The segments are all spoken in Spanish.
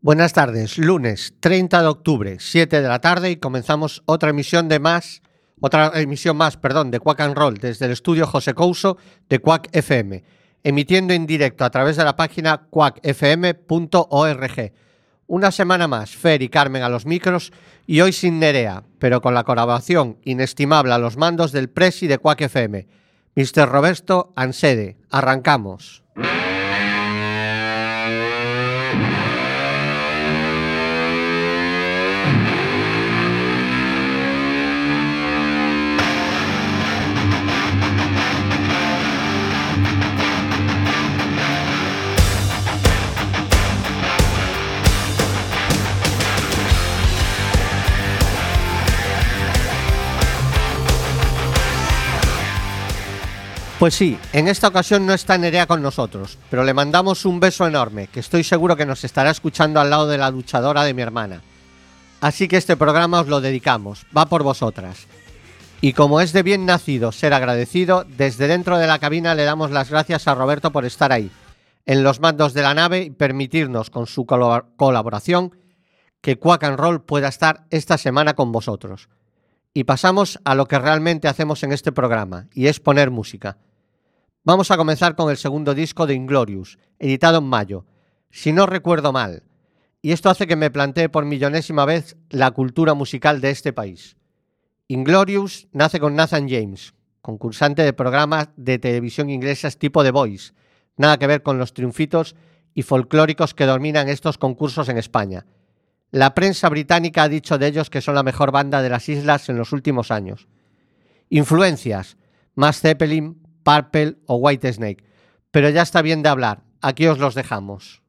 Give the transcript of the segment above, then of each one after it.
Buenas tardes, lunes 30 de octubre, 7 de la tarde y comenzamos otra emisión de más, otra emisión más, perdón, de Quack and Roll desde el estudio José Couso de Quack FM, emitiendo en directo a través de la página quackfm.org. Una semana más, Fer y Carmen a los micros y hoy sin Nerea, pero con la colaboración inestimable a los mandos del Presi de Quack FM, Mr. Roberto Ansede. Arrancamos. Pues sí, en esta ocasión no está Nerea con nosotros, pero le mandamos un beso enorme, que estoy seguro que nos estará escuchando al lado de la luchadora de mi hermana. Así que este programa os lo dedicamos, va por vosotras. Y como es de bien nacido ser agradecido, desde dentro de la cabina le damos las gracias a Roberto por estar ahí, en los mandos de la nave y permitirnos con su colaboración que Quack and Roll pueda estar esta semana con vosotros. Y pasamos a lo que realmente hacemos en este programa, y es poner música. Vamos a comenzar con el segundo disco de Inglorious, editado en mayo, si no recuerdo mal, y esto hace que me plantee por millonésima vez la cultura musical de este país. Inglorious nace con Nathan James, concursante de programas de televisión inglesas tipo The Voice, nada que ver con los triunfitos y folclóricos que dominan estos concursos en España. La prensa británica ha dicho de ellos que son la mejor banda de las islas en los últimos años. Influencias, más Zeppelin, Purple o White Snake. Pero ya está bien de hablar, aquí os los dejamos.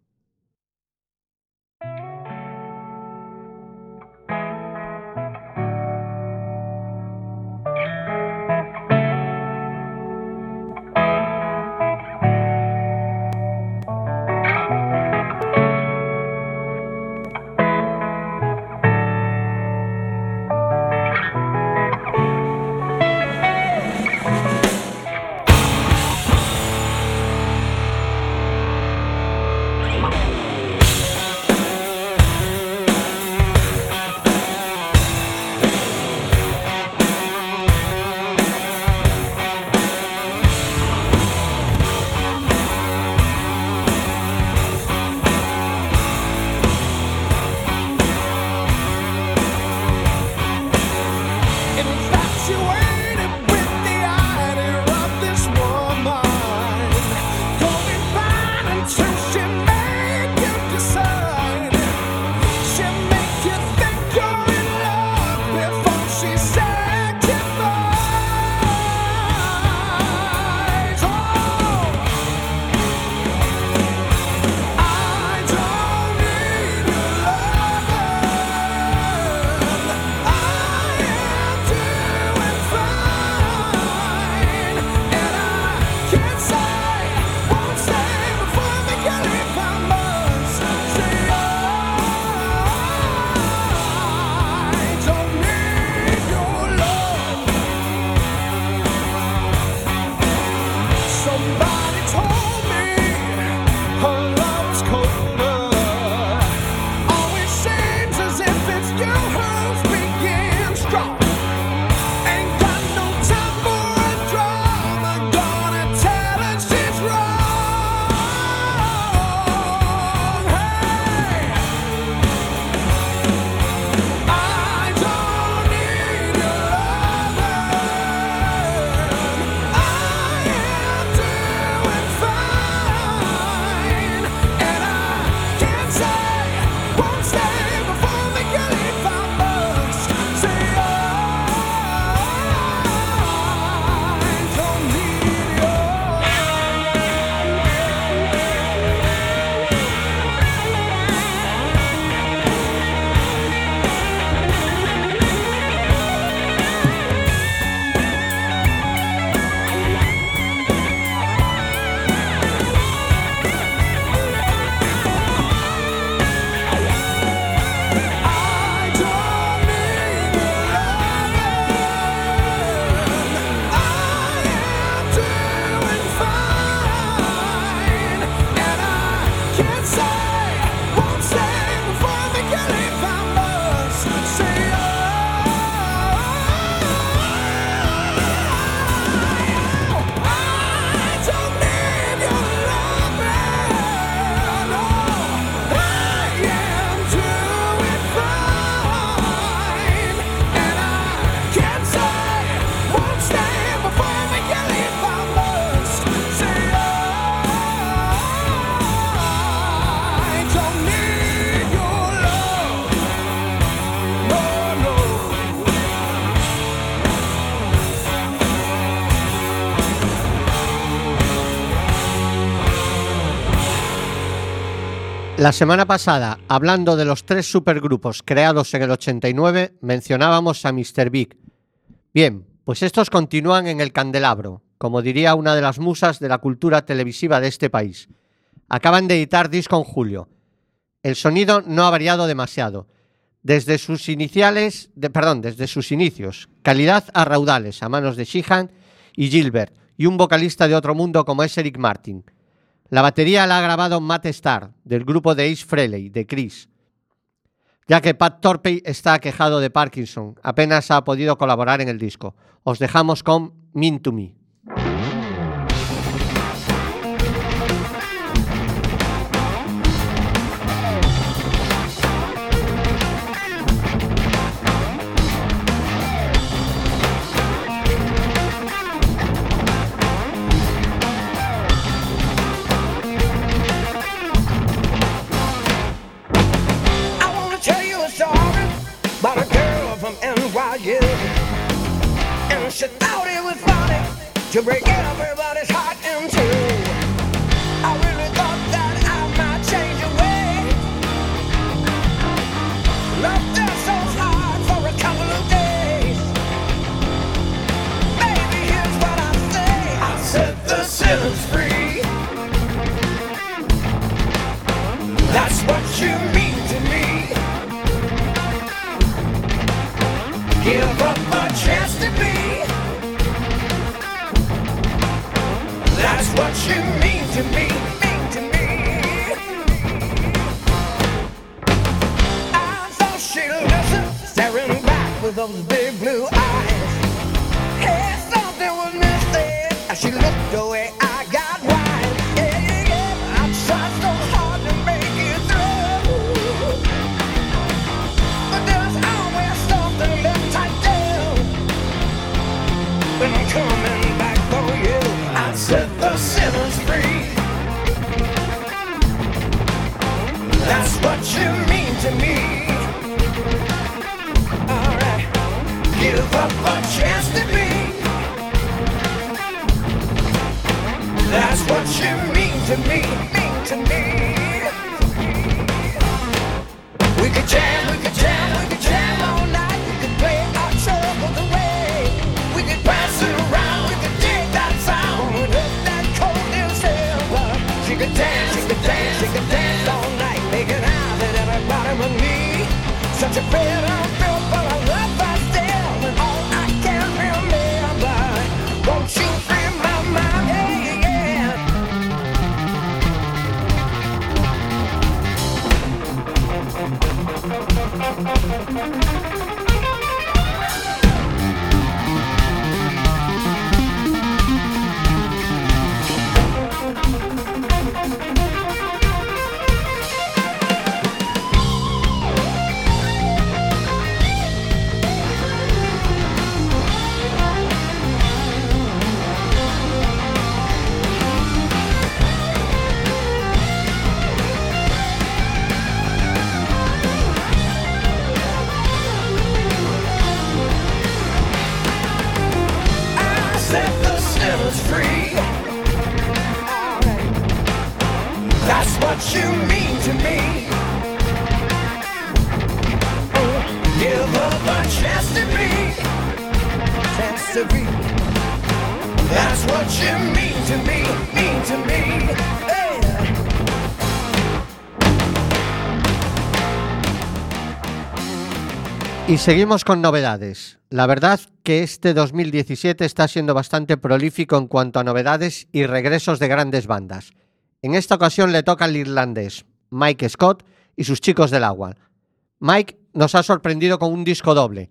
La semana pasada, hablando de los tres supergrupos creados en el 89, mencionábamos a Mr. Big. Bien, pues estos continúan en el candelabro, como diría una de las musas de la cultura televisiva de este país. Acaban de editar disco en julio. El sonido no ha variado demasiado. Desde sus iniciales, perdón, desde sus inicios, calidad a raudales a manos de Sheehan y Gilbert, y un vocalista de otro mundo como es Eric Martin. La batería la ha grabado Matt Starr, del grupo de Ace Frehley, de Chris. Ya que Pat Torpey está aquejado de Parkinson, apenas ha podido colaborar en el disco. Os dejamos con Mean to Me. To break everybody's seguimos con novedades. La verdad que este 2017 está siendo bastante prolífico en cuanto a novedades y regresos de grandes bandas. En esta ocasión le toca al irlandés Mike Scott y sus chicos del agua. Mike nos ha sorprendido con un disco doble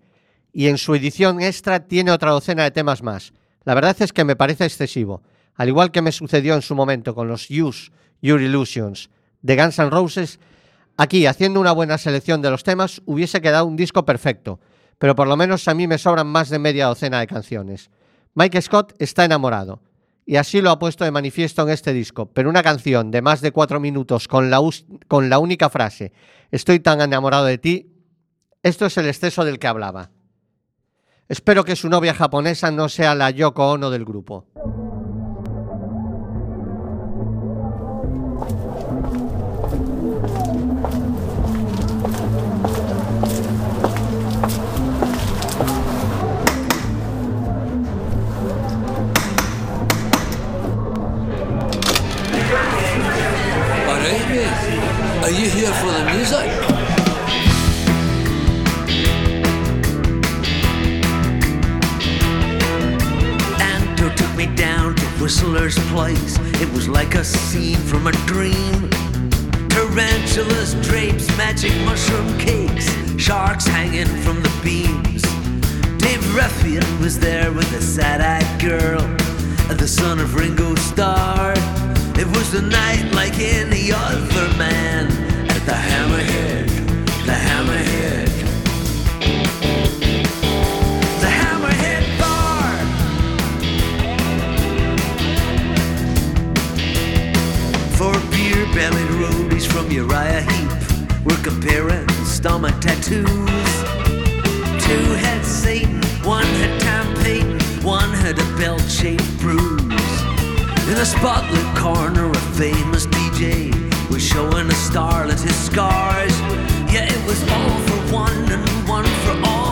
y en su edición extra tiene otra docena de temas más. La verdad es que me parece excesivo, al igual que me sucedió en su momento con los Use Your Illusions de Guns N' Roses. Aquí, haciendo una buena selección de los temas, hubiese quedado un disco perfecto, pero por lo menos a mí me sobran más de media docena de canciones. Mike Scott está enamorado, y así lo ha puesto de manifiesto en este disco, pero una canción de más de cuatro minutos con la, con la única frase Estoy tan enamorado de ti, esto es el exceso del que hablaba. Espero que su novia japonesa no sea la Yoko Ono del grupo. Son of Ringo Starr. It was a night like any other man at the Hammerhead, the Hammerhead. The Hammerhead Bar. For beer bellied roadies from Uriah Heep were comparing stomach tattoos. Two had Satan, one had Tom Payton, one had a belt shaped bruise. In a spotlit corner, a famous DJ was showing a starlet his scars. Yeah, it was all for one and one for all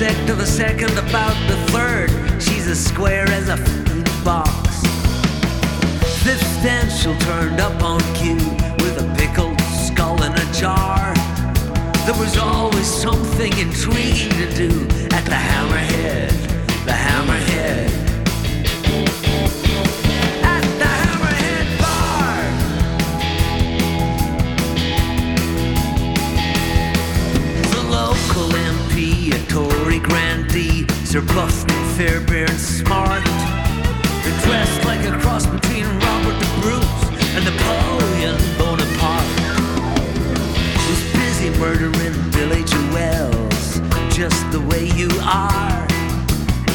Sect of the second, about the third. She's as square as a f***ing box. Fifth stencil turned up on cue with a pickled skull in a jar. There was always something intriguing to do at the Hammerhead, the Hammerhead. Grandee, Sir Buffton Fairbairn Smart. They're dressed like a cross between Robert the Bruce and Napoleon Bonaparte. Was busy murdering Billy Joels, just the way you are.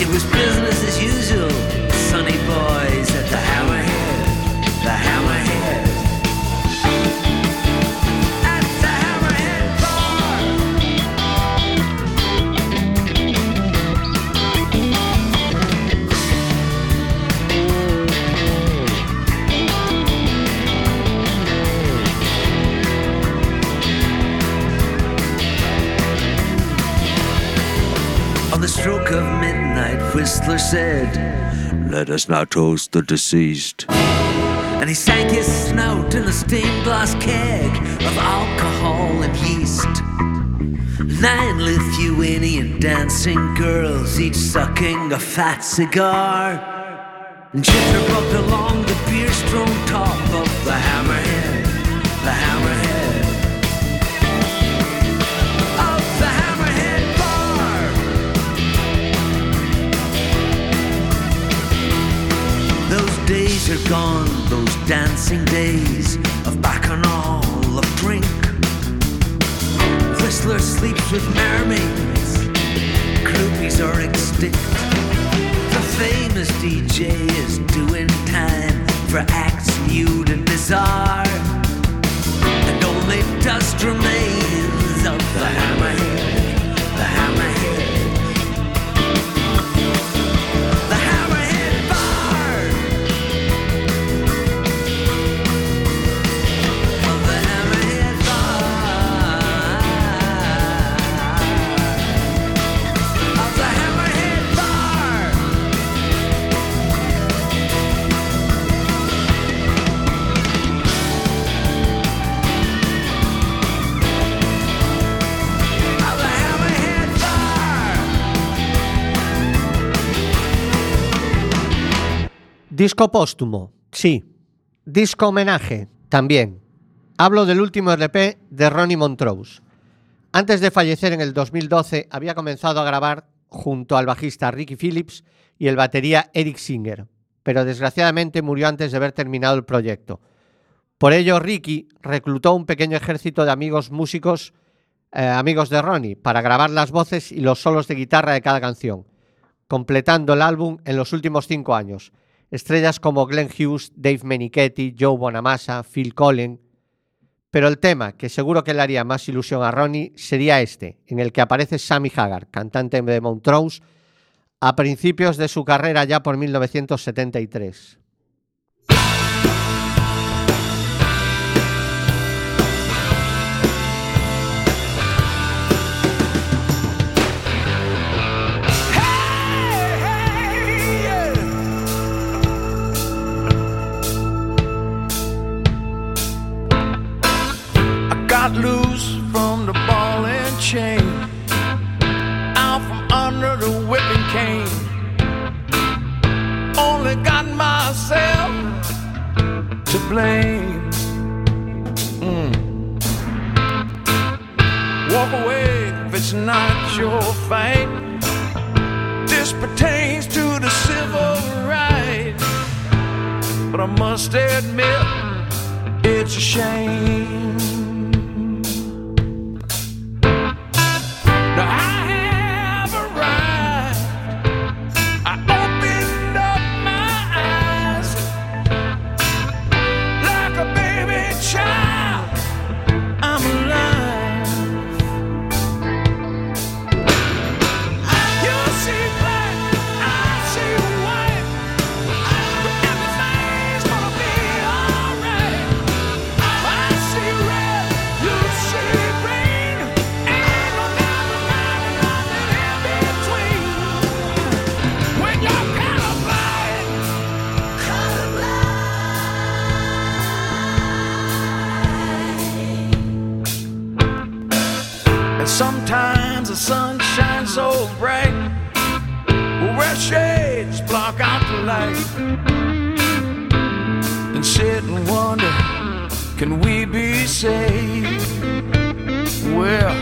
It was business as usual, sunny boys at the Hammerhead, Whistler said, Let us now toast the deceased. And he sank his snout in a stained glass keg of alcohol and yeast. Nine Lithuanian dancing girls, each sucking a fat cigar. And jitterbugged along the beer strung top of the hammerhead, days are gone, those dancing days of bacchanal, of drink. Whistler sleeps with mermaids, groupies are extinct. The famous DJ is doing time for acts nude and bizarre. And only dust remains of the hammerhead, the hammerhead. Disco póstumo, sí. Disco homenaje, también. Hablo del último RP de Ronnie Montrose. Antes de fallecer en el 2012, había comenzado a grabar junto al bajista Ricky Phillips y el batería Eric Singer, pero desgraciadamente murió antes de haber terminado el proyecto. Por ello, Ricky reclutó un pequeño ejército de amigos músicos, eh, amigos de Ronnie, para grabar las voces y los solos de guitarra de cada canción, completando el álbum en los últimos cinco años. Estrellas como Glenn Hughes, Dave Menichetti, Joe Bonamassa, Phil Collins. Pero el tema que seguro que le haría más ilusión a Ronnie sería este, en el que aparece Sammy Hagar, cantante de Montrose, a principios de su carrera ya por 1973. got loose from the ball and chain, out from under the whipping cane. Only got myself to blame. Mm. Walk away if it's not your fight. This pertains to the civil rights, but I must admit it's a shame. so bright. Where shades block out the light. And sit and wonder can we be saved well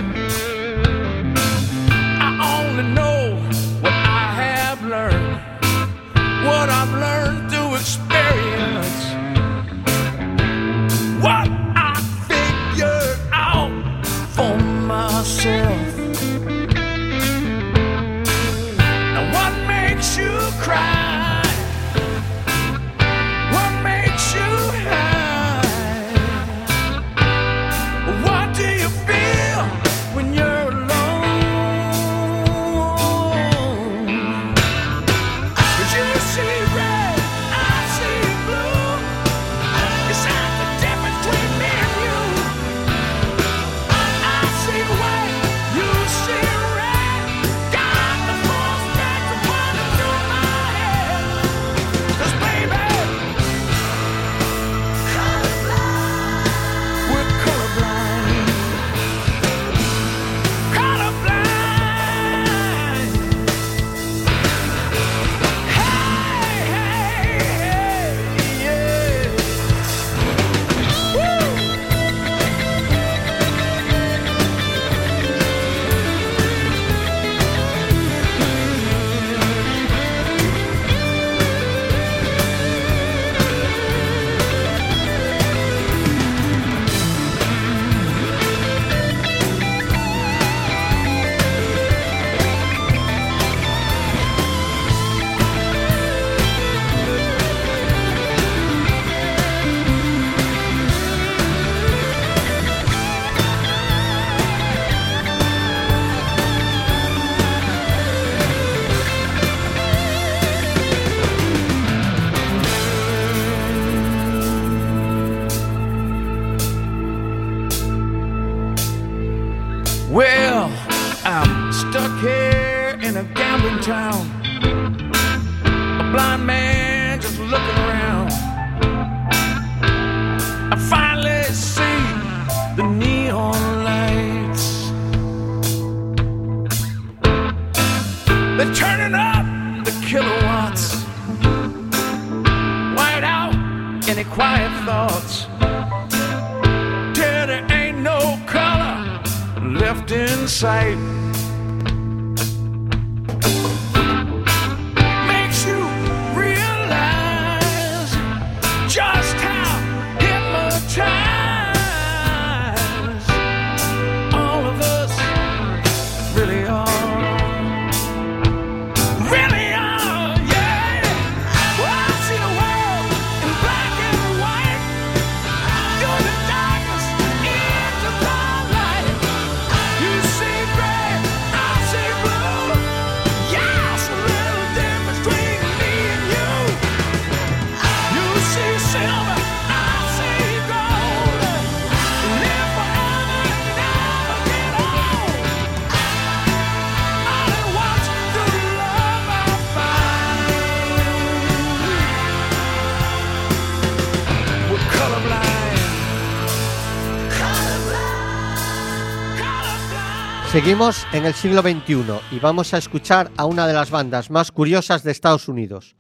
Seguimos en el siglo XXI y vamos a escuchar a una de las bandas más curiosas de Estados Unidos.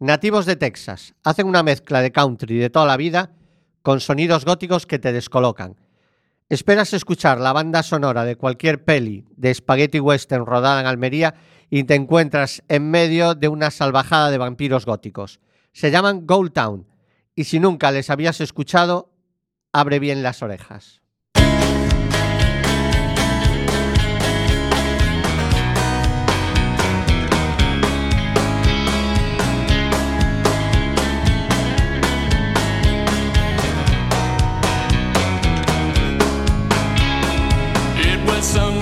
Nativos de Texas, hacen una mezcla de country de toda la vida con sonidos góticos que te descolocan. Esperas escuchar la banda sonora de cualquier peli de Spaghetti Western rodada en Almería y te encuentras en medio de una salvajada de vampiros góticos. Se llaman Gold Town y si nunca les habías escuchado, abre bien las orejas. some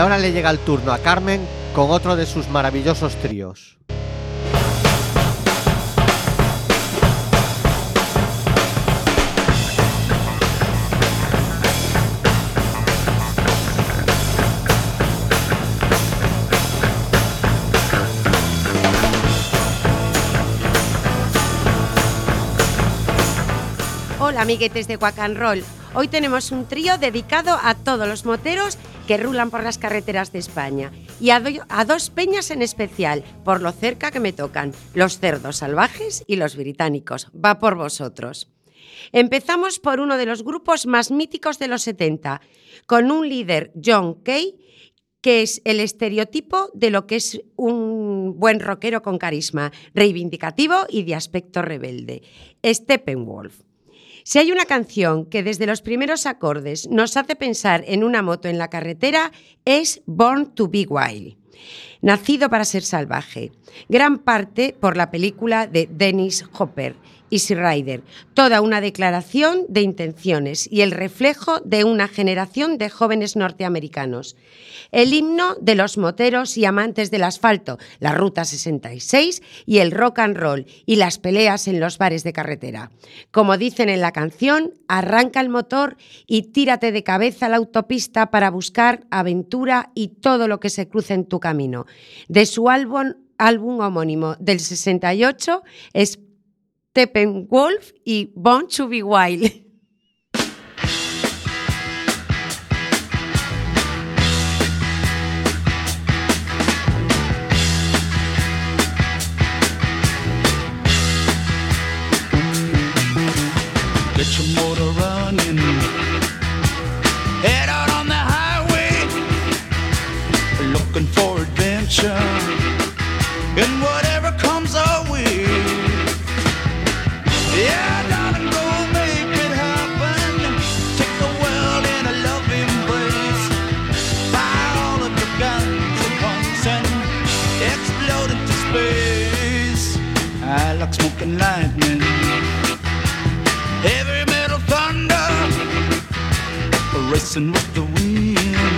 ahora le llega el turno a Carmen con otro de sus maravillosos tríos. Hola amiguetes de Quack and Roll. Hoy tenemos un trío dedicado a todos los moteros que rulan por las carreteras de España y a, a dos peñas en especial, por lo cerca que me tocan, los cerdos salvajes y los británicos. Va por vosotros. Empezamos por uno de los grupos más míticos de los 70, con un líder, John Kay, que es el estereotipo de lo que es un buen rockero con carisma, reivindicativo y de aspecto rebelde, Steppenwolf. Si hay una canción que desde los primeros acordes nos hace pensar en una moto en la carretera, es Born to Be Wild. Nacido para ser salvaje, gran parte por la película de Dennis Hopper, Easy Rider, toda una declaración de intenciones y el reflejo de una generación de jóvenes norteamericanos. El himno de los moteros y amantes del asfalto, la Ruta 66 y el rock and roll y las peleas en los bares de carretera. Como dicen en la canción, arranca el motor y tírate de cabeza a la autopista para buscar aventura y todo lo que se cruce en tu camino. De su álbum, álbum homónimo del 68 es Steppenwolf y Born to be Wild. Get your motor running. Head out on the highway, looking for adventure. Smoking lightning. Heavy metal thunder racing with the wind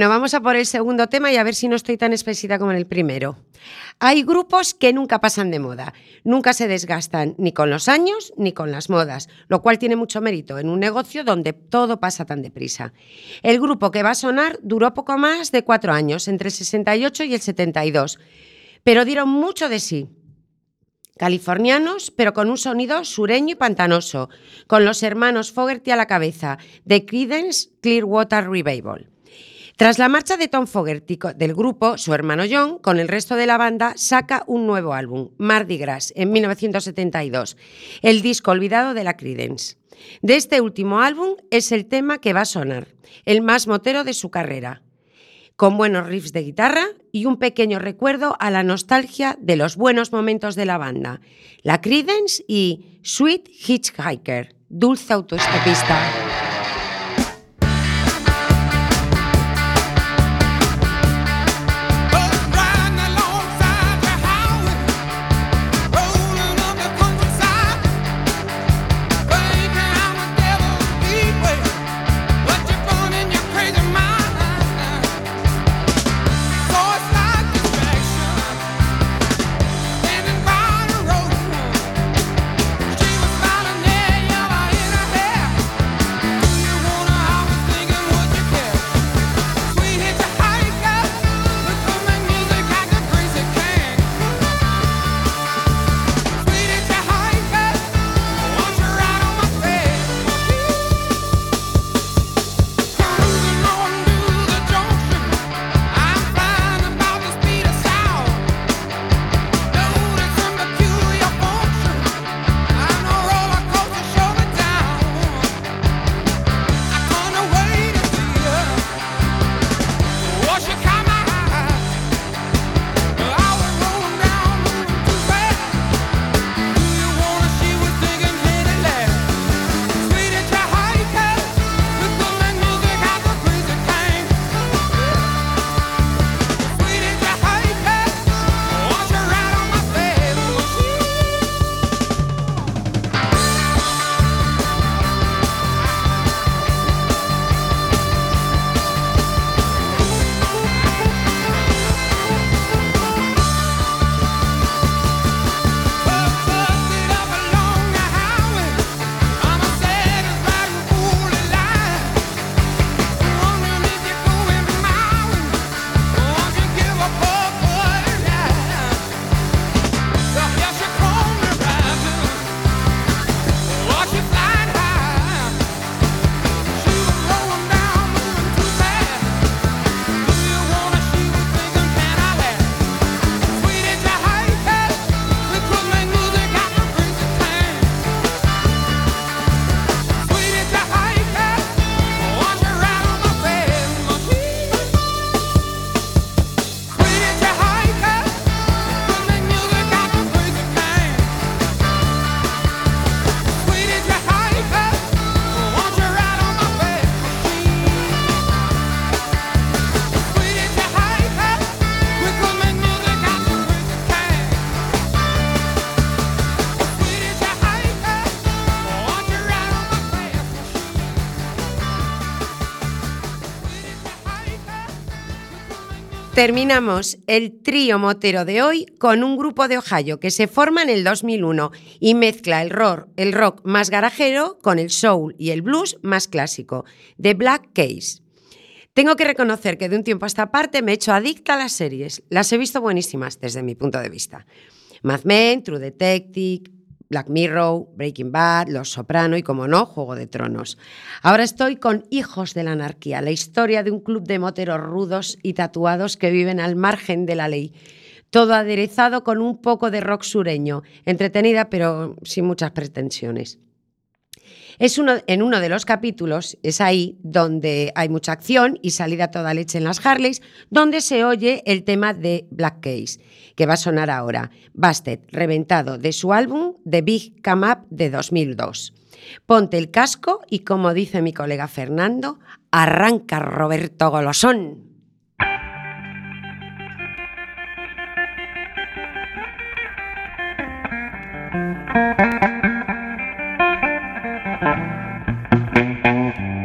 Bueno, vamos a por el segundo tema y a ver si no estoy tan espesita como en el primero. Hay grupos que nunca pasan de moda, nunca se desgastan ni con los años ni con las modas, lo cual tiene mucho mérito en un negocio donde todo pasa tan deprisa. El grupo que va a sonar duró poco más de cuatro años, entre el 68 y el 72, pero dieron mucho de sí. Californianos, pero con un sonido sureño y pantanoso, con los hermanos Fogerty a la cabeza, de Creedence Clearwater Revival. Tras la marcha de Tom Fogerty del grupo, su hermano John, con el resto de la banda, saca un nuevo álbum, Mardi Gras, en 1972, el disco olvidado de la Creedence. De este último álbum es el tema que va a sonar, el más motero de su carrera, con buenos riffs de guitarra y un pequeño recuerdo a la nostalgia de los buenos momentos de la banda, la Creedence y Sweet Hitchhiker, dulce autoestopista. Terminamos el trío motero de hoy con un grupo de Ohio que se forma en el 2001 y mezcla el rock, el rock más garajero con el soul y el blues más clásico, The Black Case. Tengo que reconocer que de un tiempo a esta parte me he hecho adicta a las series. Las he visto buenísimas desde mi punto de vista. Mad Men, True Detective, Black Mirror, Breaking Bad, Los Soprano y, como no, Juego de Tronos. Ahora estoy con Hijos de la Anarquía, la historia de un club de moteros rudos y tatuados que viven al margen de la ley. Todo aderezado con un poco de rock sureño, entretenida pero sin muchas pretensiones. Es uno, en uno de los capítulos, es ahí donde hay mucha acción y salida toda leche en las Harleys, donde se oye el tema de Black Case, que va a sonar ahora, Busted, reventado de su álbum The Big Come Up de 2002. Ponte el casco y, como dice mi colega Fernando, arranca Roberto Golosón. Mm-hmm.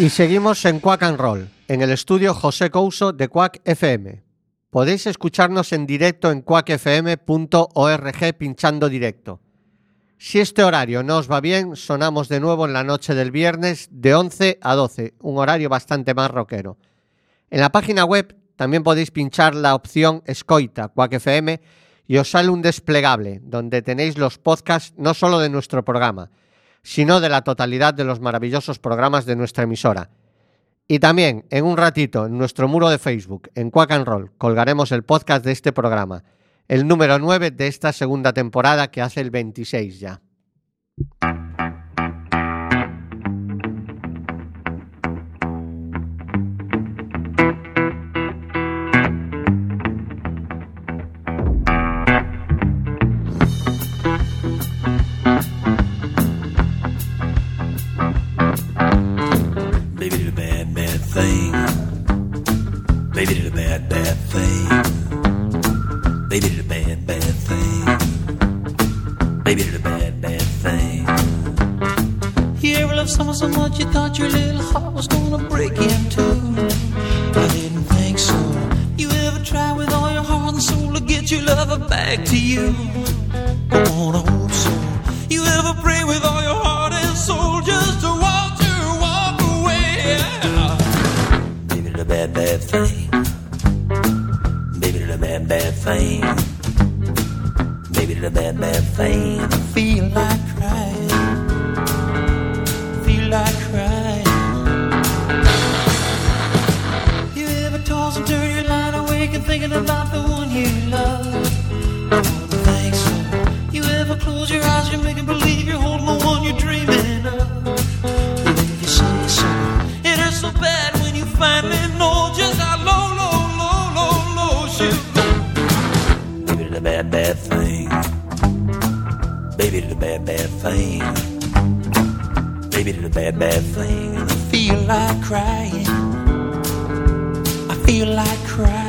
Y seguimos en Quack and Roll, en el estudio José Couso de Quack FM. Podéis escucharnos en directo en quackfm.org pinchando directo. Si este horario no os va bien, sonamos de nuevo en la noche del viernes de 11 a 12, un horario bastante más rockero. En la página web también podéis pinchar la opción Escoita Quack FM y os sale un desplegable donde tenéis los podcasts no solo de nuestro programa, sino de la totalidad de los maravillosos programas de nuestra emisora. Y también, en un ratito, en nuestro muro de Facebook, en Quack and Roll, colgaremos el podcast de este programa, el número 9 de esta segunda temporada que hace el 26 ya. And thinking about the one you love? I think so. You ever close your eyes and make believe you're holding the one you're dreaming of? Well, if you say so, it hurts so bad when you finally know just how low, low, low, low, low you go. Baby did a bad, bad thing. Baby did a bad, bad thing. Baby a bad, bad thing. And I feel like crying. I feel like crying.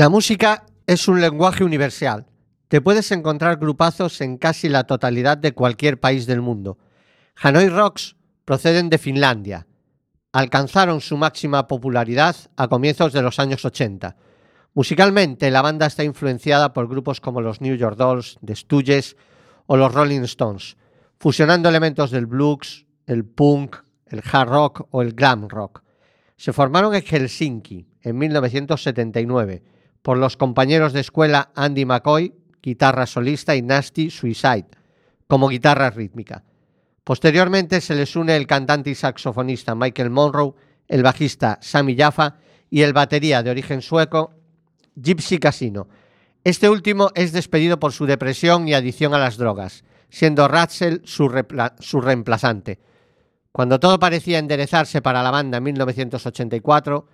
La música es un lenguaje universal. Te puedes encontrar grupazos en casi la totalidad de cualquier país del mundo. Hanoi Rocks proceden de Finlandia. Alcanzaron su máxima popularidad a comienzos de los años 80. Musicalmente, la banda está influenciada por grupos como los New York Dolls, The Stooges o los Rolling Stones, fusionando elementos del blues, el punk, el hard rock o el glam rock. Se formaron en Helsinki en 1979 por los compañeros de escuela Andy McCoy, guitarra solista, y Nasty Suicide, como guitarra rítmica. Posteriormente se les une el cantante y saxofonista Michael Monroe, el bajista Sammy Jaffa y el batería de origen sueco Gypsy Casino. Este último es despedido por su depresión y adicción a las drogas, siendo Ratzel su, su reemplazante. Cuando todo parecía enderezarse para la banda en 1984,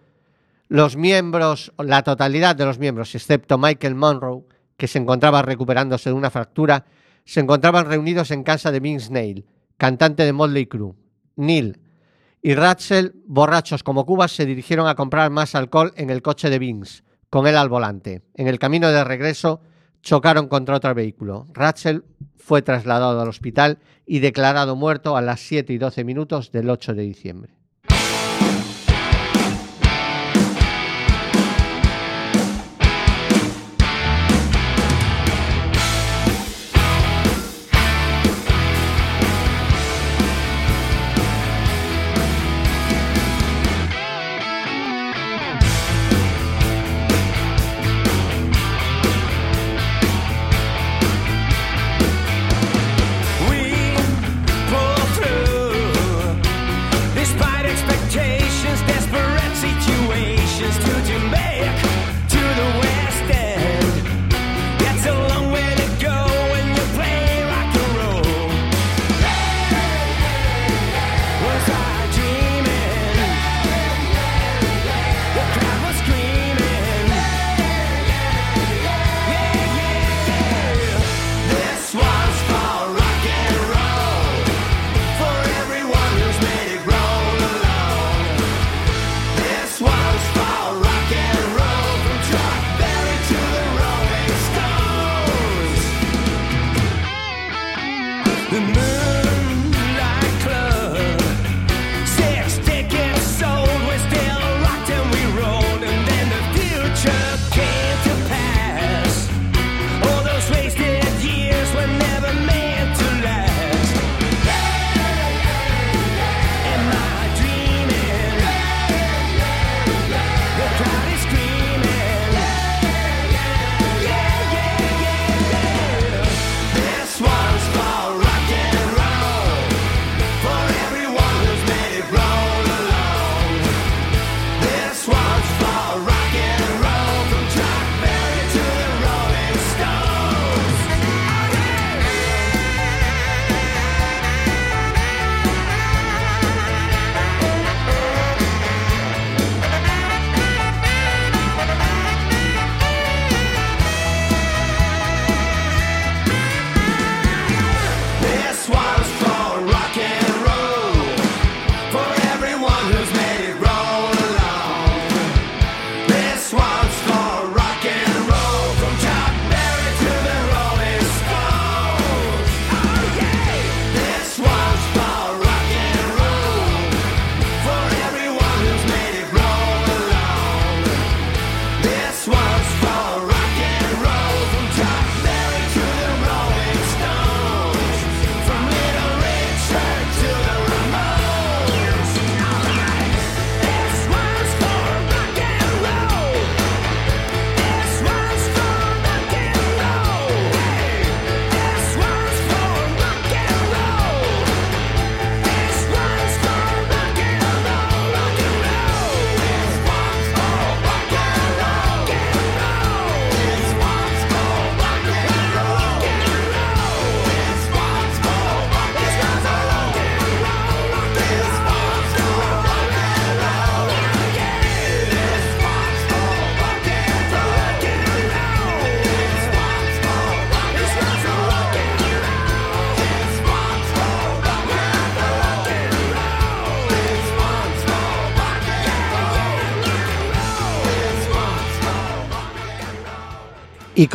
los miembros, la totalidad de los miembros, excepto Michael Monroe, que se encontraba recuperándose de una fractura, se encontraban reunidos en casa de Vince Neil, cantante de Motley Crue. Neil y Ratzel, borrachos como cubas, se dirigieron a comprar más alcohol en el coche de Vince, con él al volante. En el camino de regreso chocaron contra otro vehículo. Ratzel fue trasladado al hospital y declarado muerto a las 7 y 12 minutos del 8 de diciembre.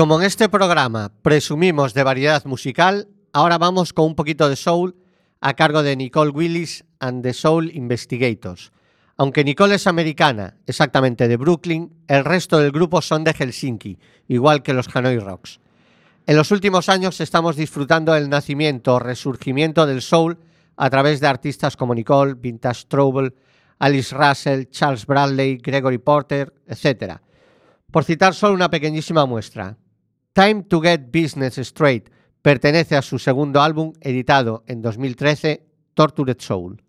Como en este programa presumimos de variedad musical, ahora vamos con un poquito de soul a cargo de Nicole Willis and the Soul Investigators. Aunque Nicole es americana, exactamente de Brooklyn, el resto del grupo son de Helsinki, igual que los Hanoi Rocks. En los últimos años estamos disfrutando del nacimiento o resurgimiento del soul a través de artistas como Nicole, Vintage Trouble, Alice Russell, Charles Bradley, Gregory Porter, etc. Por citar solo una pequeñísima muestra. Time to Get Business Straight pertenece a su segundo álbum editado en 2013, Tortured Soul.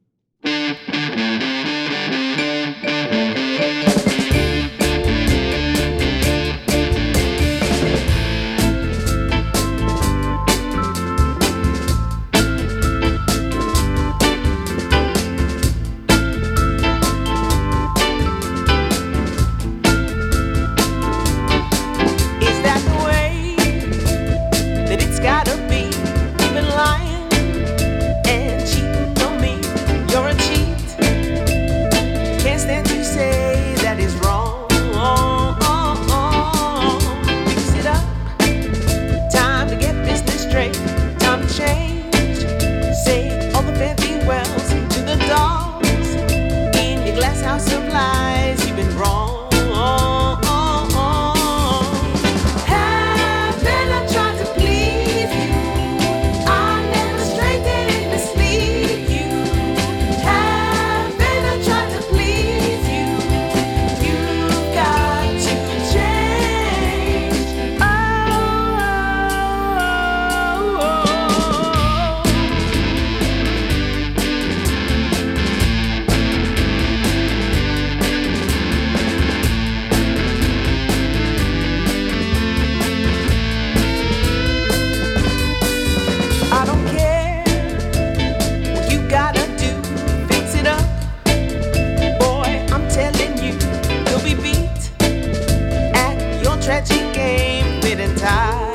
Tragic game, fit and tie.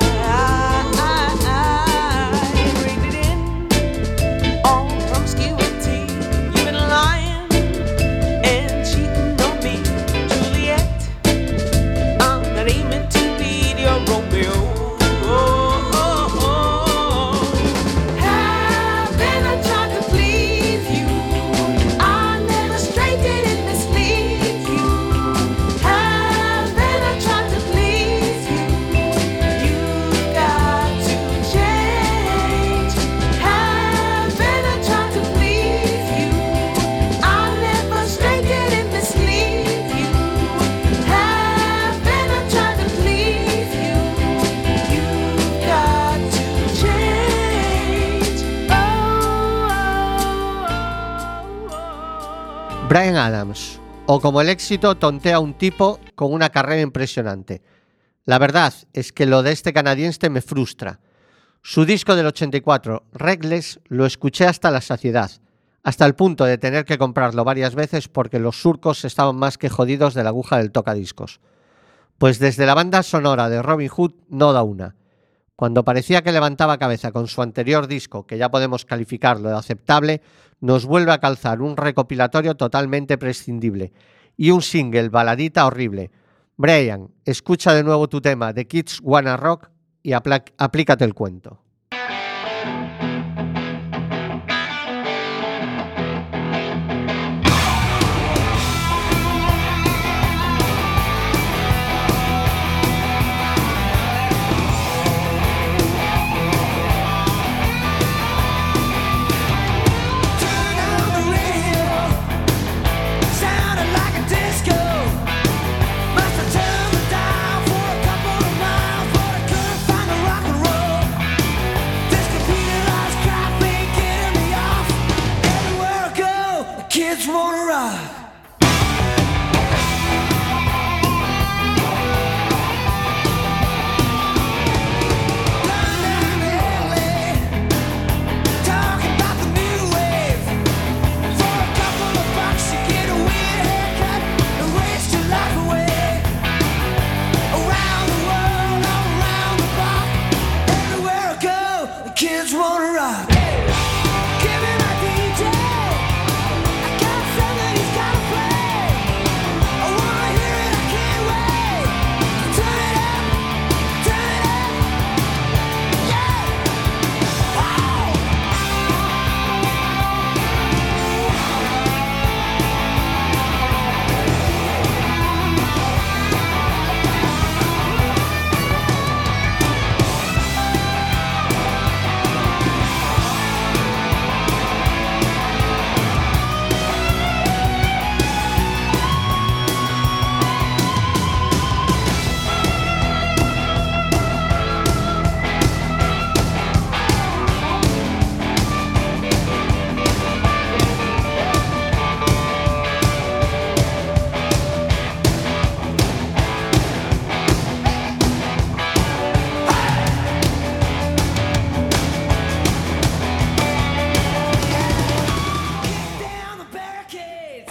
Adams, o como el éxito tontea un tipo con una carrera impresionante. La verdad es que lo de este canadiense me frustra. Su disco del 84, Reckless, lo escuché hasta la saciedad, hasta el punto de tener que comprarlo varias veces porque los surcos estaban más que jodidos de la aguja del tocadiscos. Pues desde la banda sonora de Robin Hood no da una. Cuando parecía que levantaba cabeza con su anterior disco, que ya podemos calificarlo de aceptable, nos vuelve a calzar un recopilatorio totalmente prescindible y un single baladita horrible. Brian, escucha de nuevo tu tema de Kids Wanna Rock y aplícate el cuento.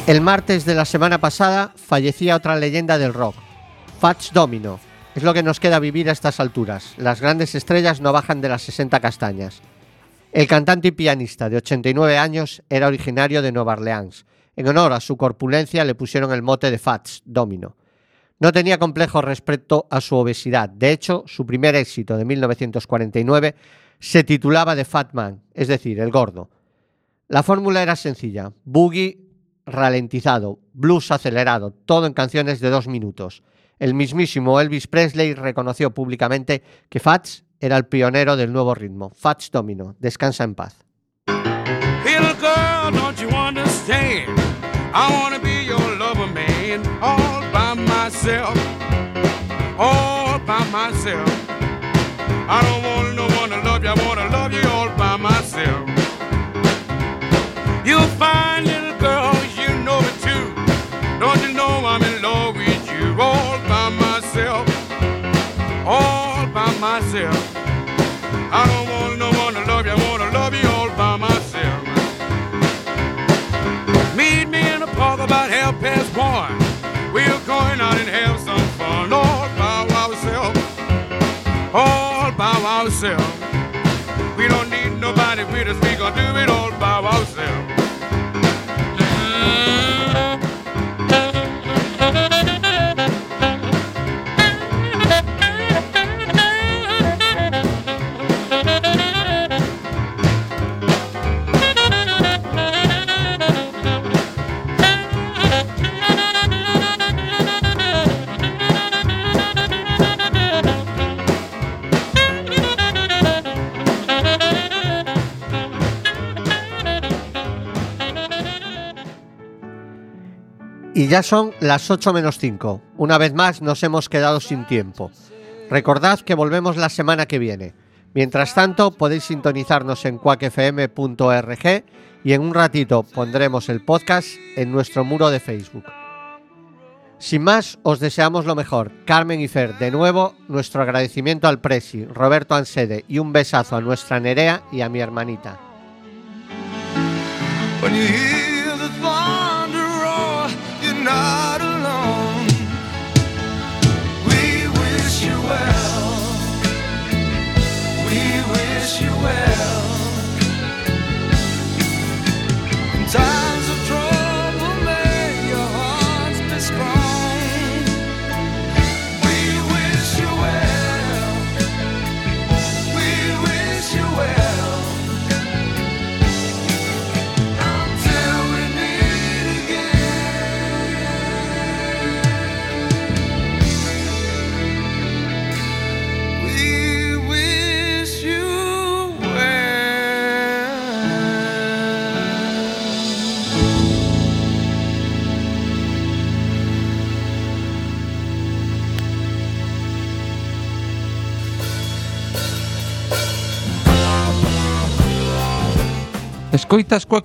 El martes de la semana pasada fallecía otra leyenda del rock, Fats Domino. Es lo que nos queda vivir a estas alturas. Las grandes estrellas no bajan de las 60 castañas. El cantante y pianista de 89 años era originario de Nueva Orleans. En honor a su corpulencia le pusieron el mote de Fats Domino. No tenía complejos respecto a su obesidad. De hecho, su primer éxito de 1949 se titulaba The Fat Man, es decir, el gordo. La fórmula era sencilla: boogie ralentizado, blues acelerado, todo en canciones de dos minutos. El mismísimo Elvis Presley reconoció públicamente que Fats era el pionero del nuevo ritmo. Fats Domino, descansa en paz. I you, I wanna all by myself. I'm in love with you, all by myself, all by myself. I don't want no one to love you, I wanna love you all by myself. Meet me in the park about half past one. We're going out and have some fun all by ourselves, all by ourselves. We don't need nobody with us, we gonna do it all by ourselves. Y ya son las 8 menos 5. Una vez más nos hemos quedado sin tiempo. Recordad que volvemos la semana que viene. Mientras tanto, podéis sintonizarnos en cuacfm.org y en un ratito pondremos el podcast en nuestro muro de Facebook. Sin más, os deseamos lo mejor. Carmen y Fer, de nuevo, nuestro agradecimiento al Presi, Roberto Ansede y un besazo a nuestra Nerea y a mi hermanita. time. Escoitas coa